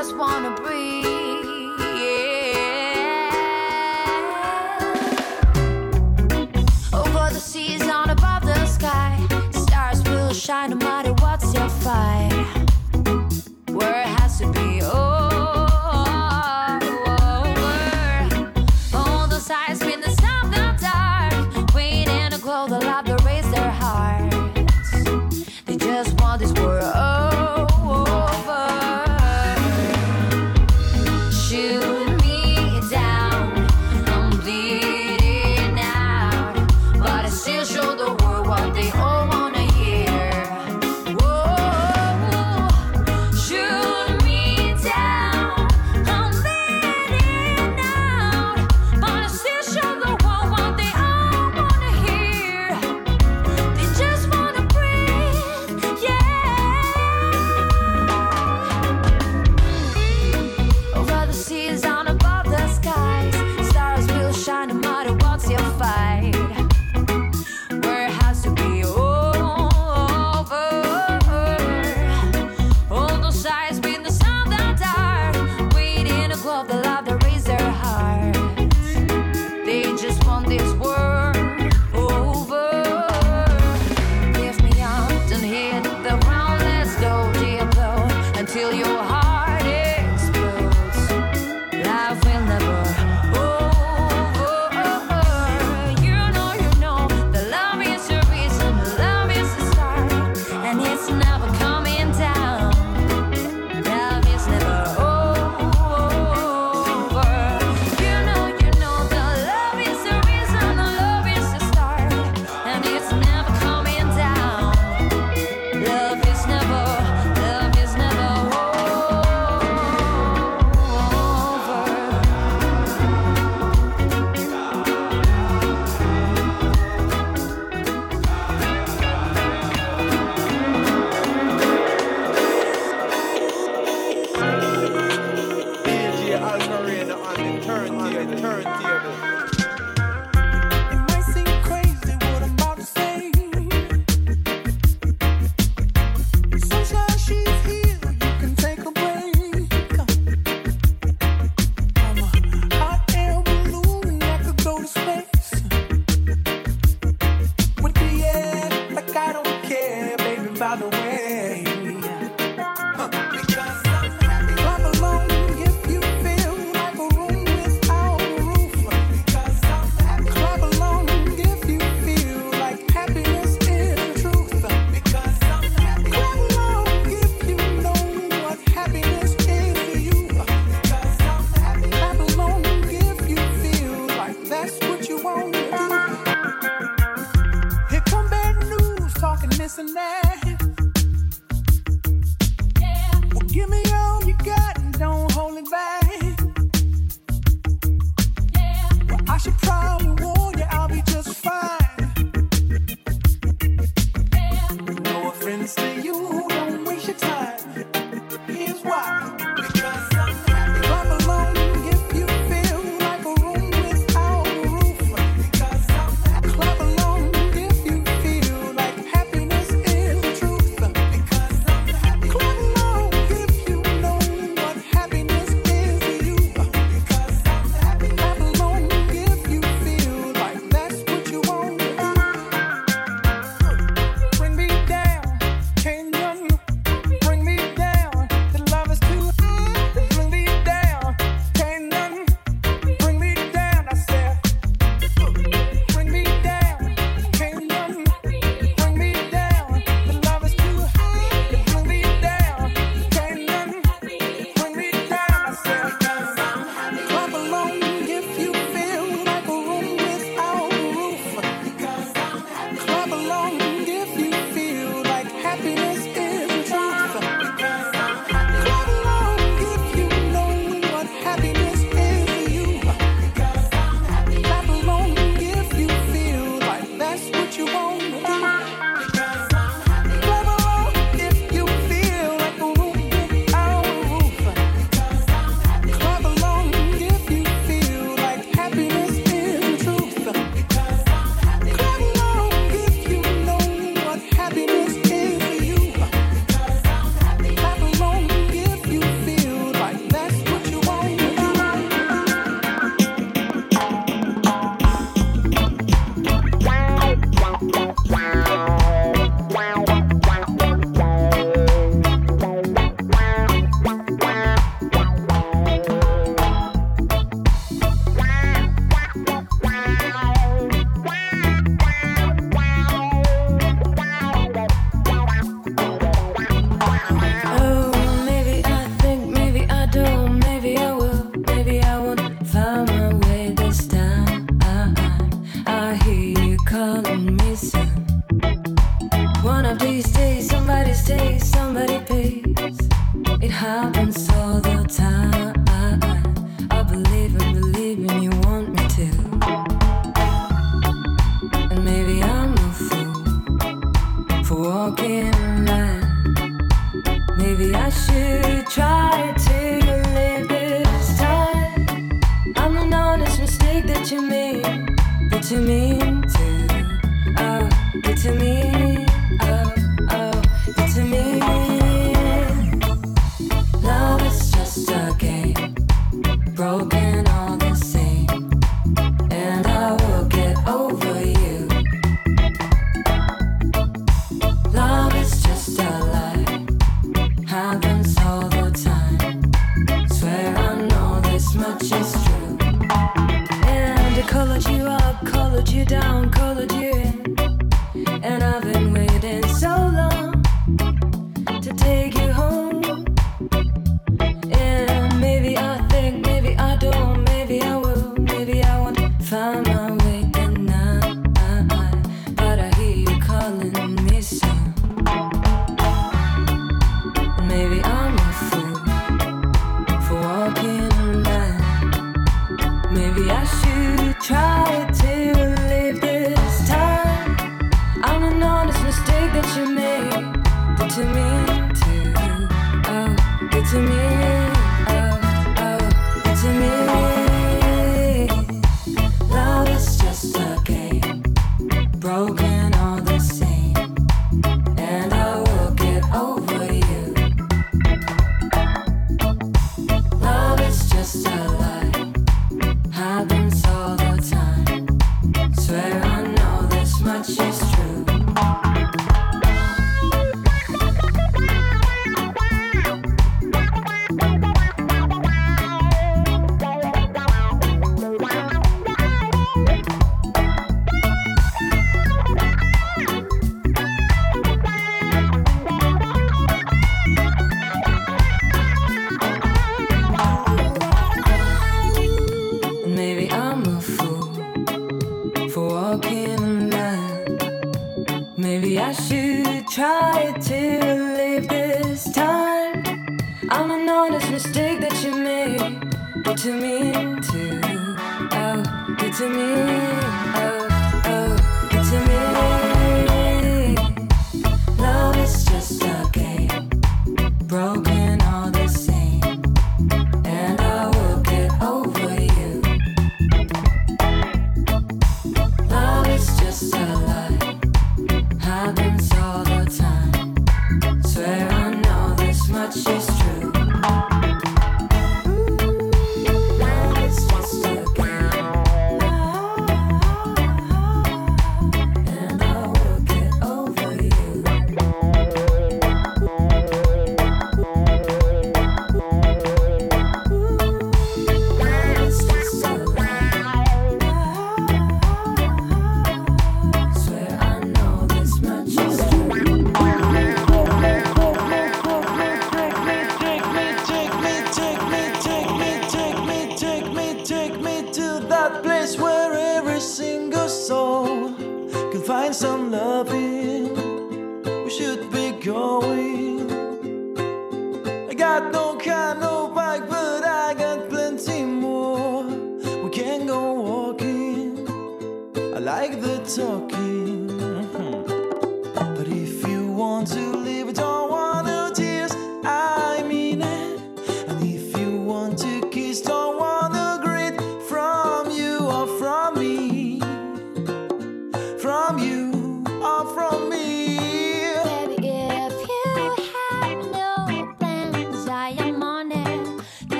you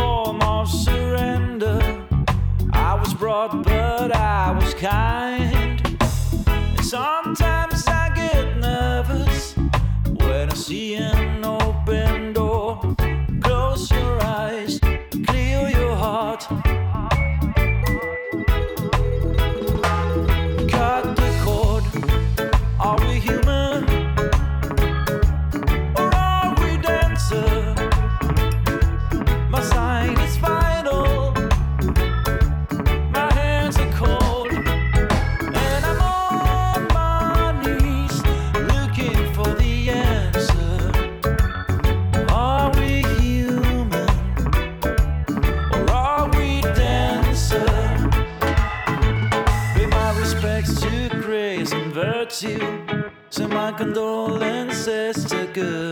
form of surrender. I was brought, but I was kind. And sometimes I get nervous when I see him. condolences to good.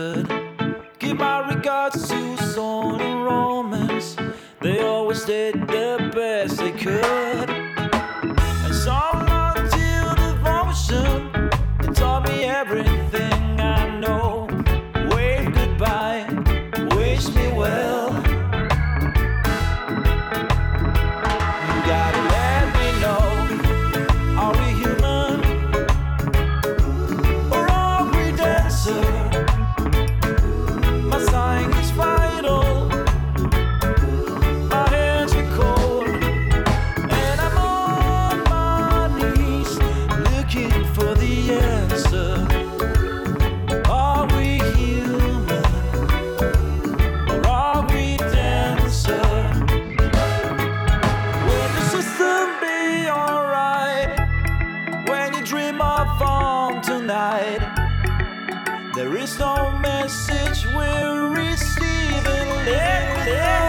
no message we're receiving. Let, let.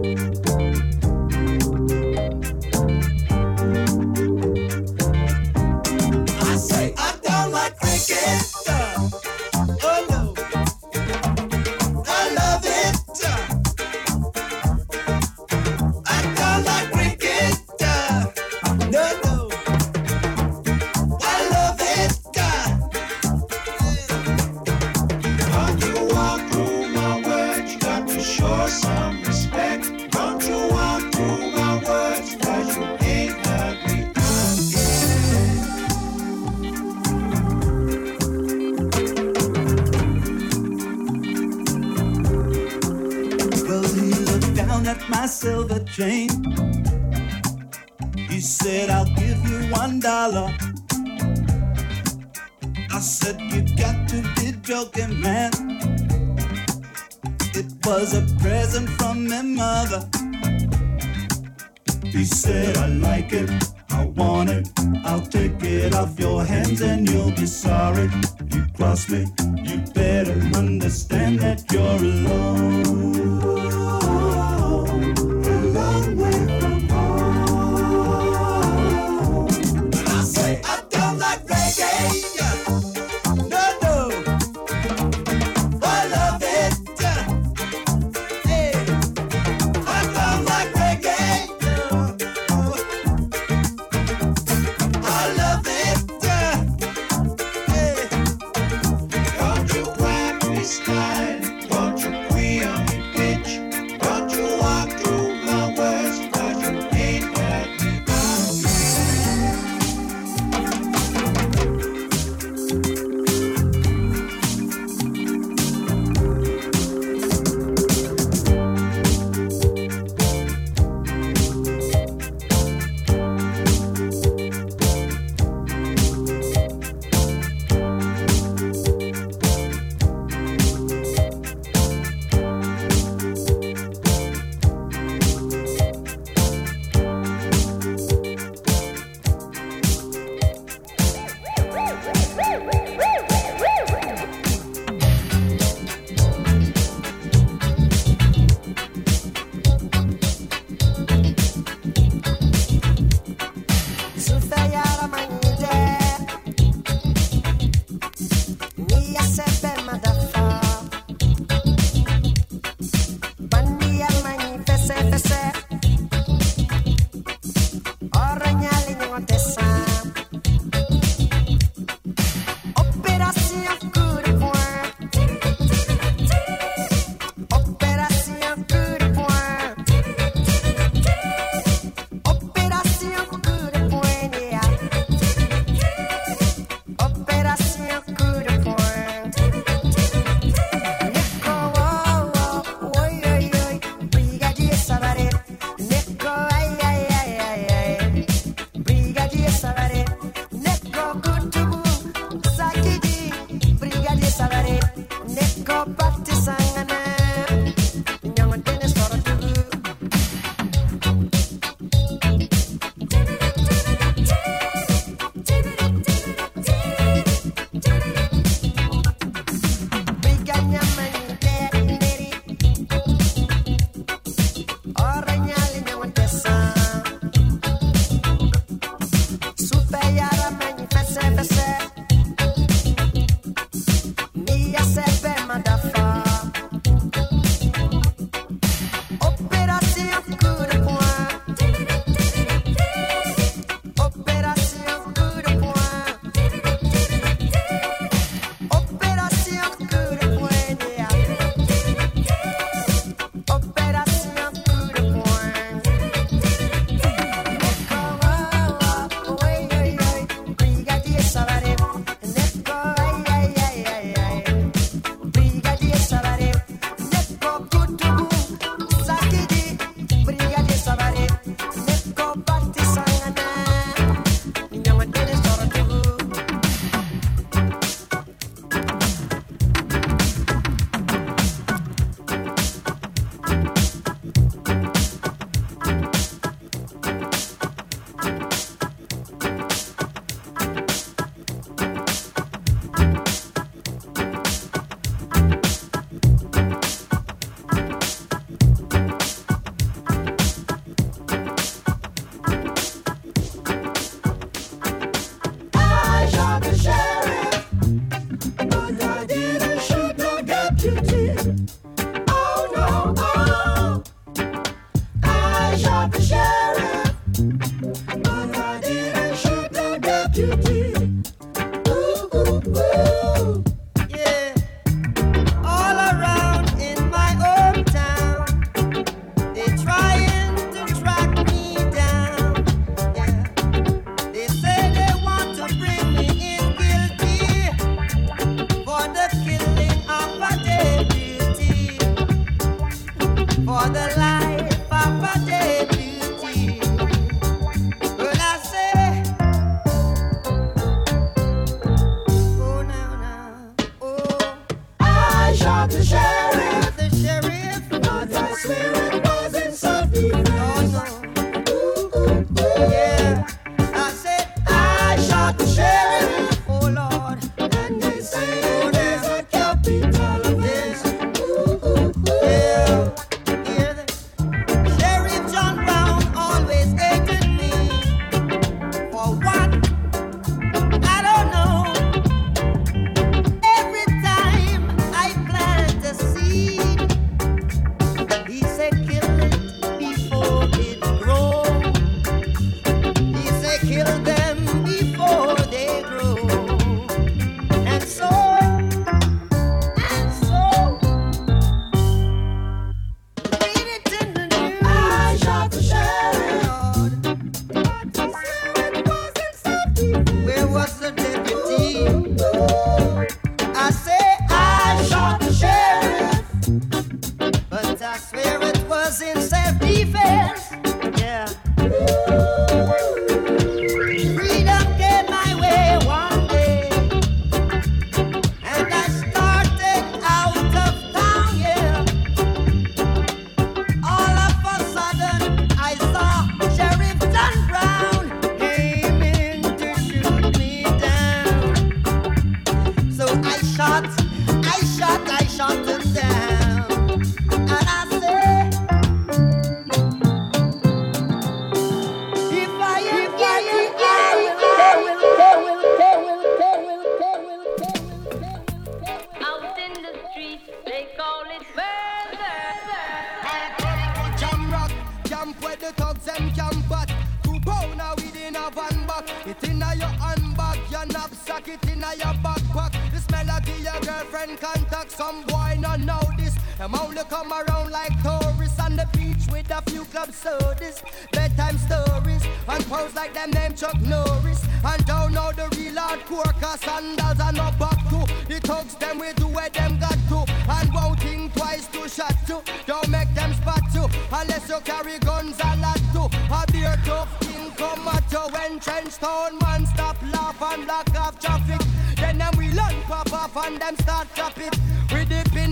Club sodas, bedtime stories, and pose like them name Chuck Norris. And don't know the real hardcore, cause sandals are no back to. The thugs them we do where them got to, and won't think twice to shot to. Don't make them spot you, unless you carry guns a lot too. A beer tough king come at you when trench town man stop laugh and block off traffic. Then them we learn pop off and them start chop it. With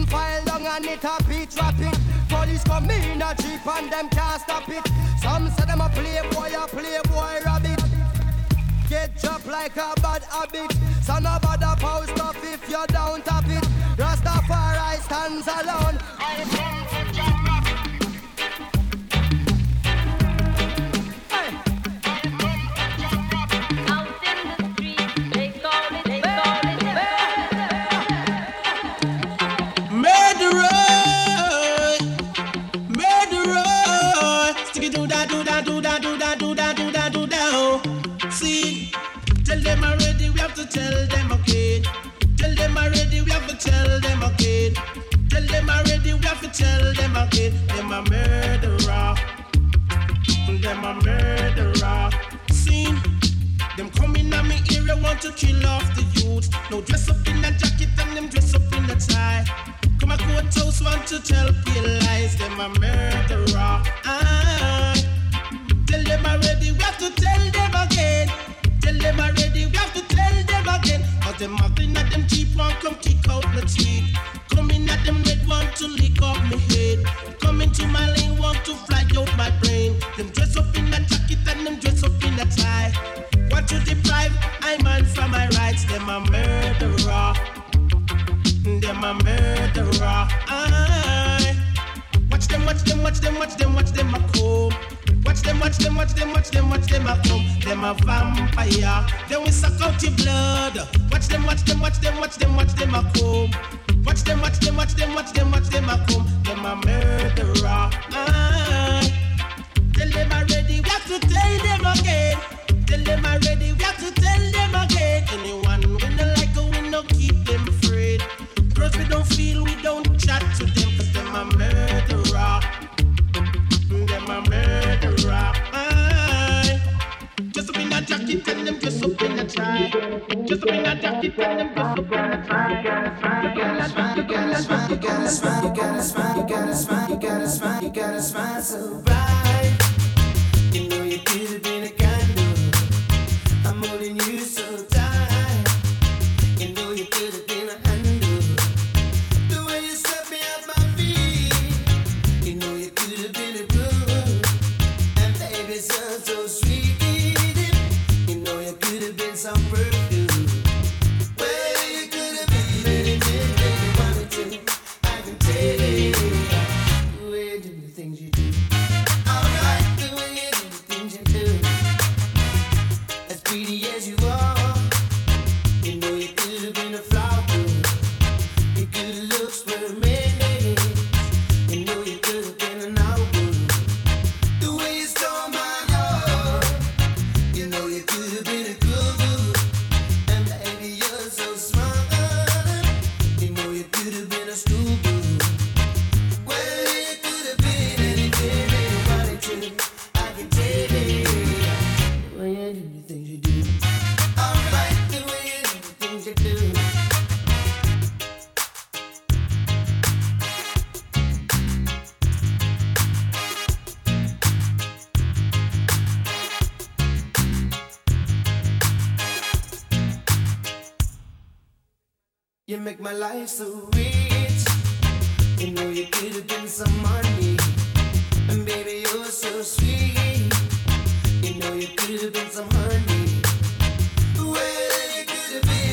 file long and it a beat traffic. Police come in a jeep and them can't stop it. Some say them a playboy, a playboy rabbit. Get chopped like a bad habit. Son of a da post stuff if you don't tap it. Rastafari stands alone. Tell them again. Tell them already. We have to tell them again. Tell them already. We have to tell them again. Them a murderer. Them a murderer. See. Them coming at me area want to kill off the youth. No dress up in a jacket and them dress up in a tie. Come a courthouse want to tell pale lies. Them a murderer. Aye. Tell them already, we have to tell them again. Tell them already, we have to tell them again. Cause them muggling at them cheap one come kick out my teeth. Coming at them red want to lick off my head. Coming to my lane want to fly out my brain. Them dress up in a jacket and them dress up in a tie. Want to deprive I man from my rights. Them a murderer. Them a murderer. Aye. Watch them, watch them, watch them, watch them, watch them a come. Them watch them, watch them, watch them, watch them a come. Them a vampire. Then we suck out your blood. Watch them, watch them, watch them, watch them, watch them a come. Watch them, watch them, watch them, watch them, watch them a come. Them a murderer. Aye. Tell them already, we have to tell them again. Tell them already, we have to tell them again. Anyone we no like, we no keep them afraid. Girls, we don't feel, we don't chat to them, cause them a murderer. try. Just bring that jacket and them girls up on the try. You gotta smile, you gotta smile, you gotta smile, you gotta smile, you gotta smile, you gotta smile so bright. You know you did it. make my life so rich. You know you could have been some money, and baby you're so sweet. You know you could have been some honey. Well, you could have been.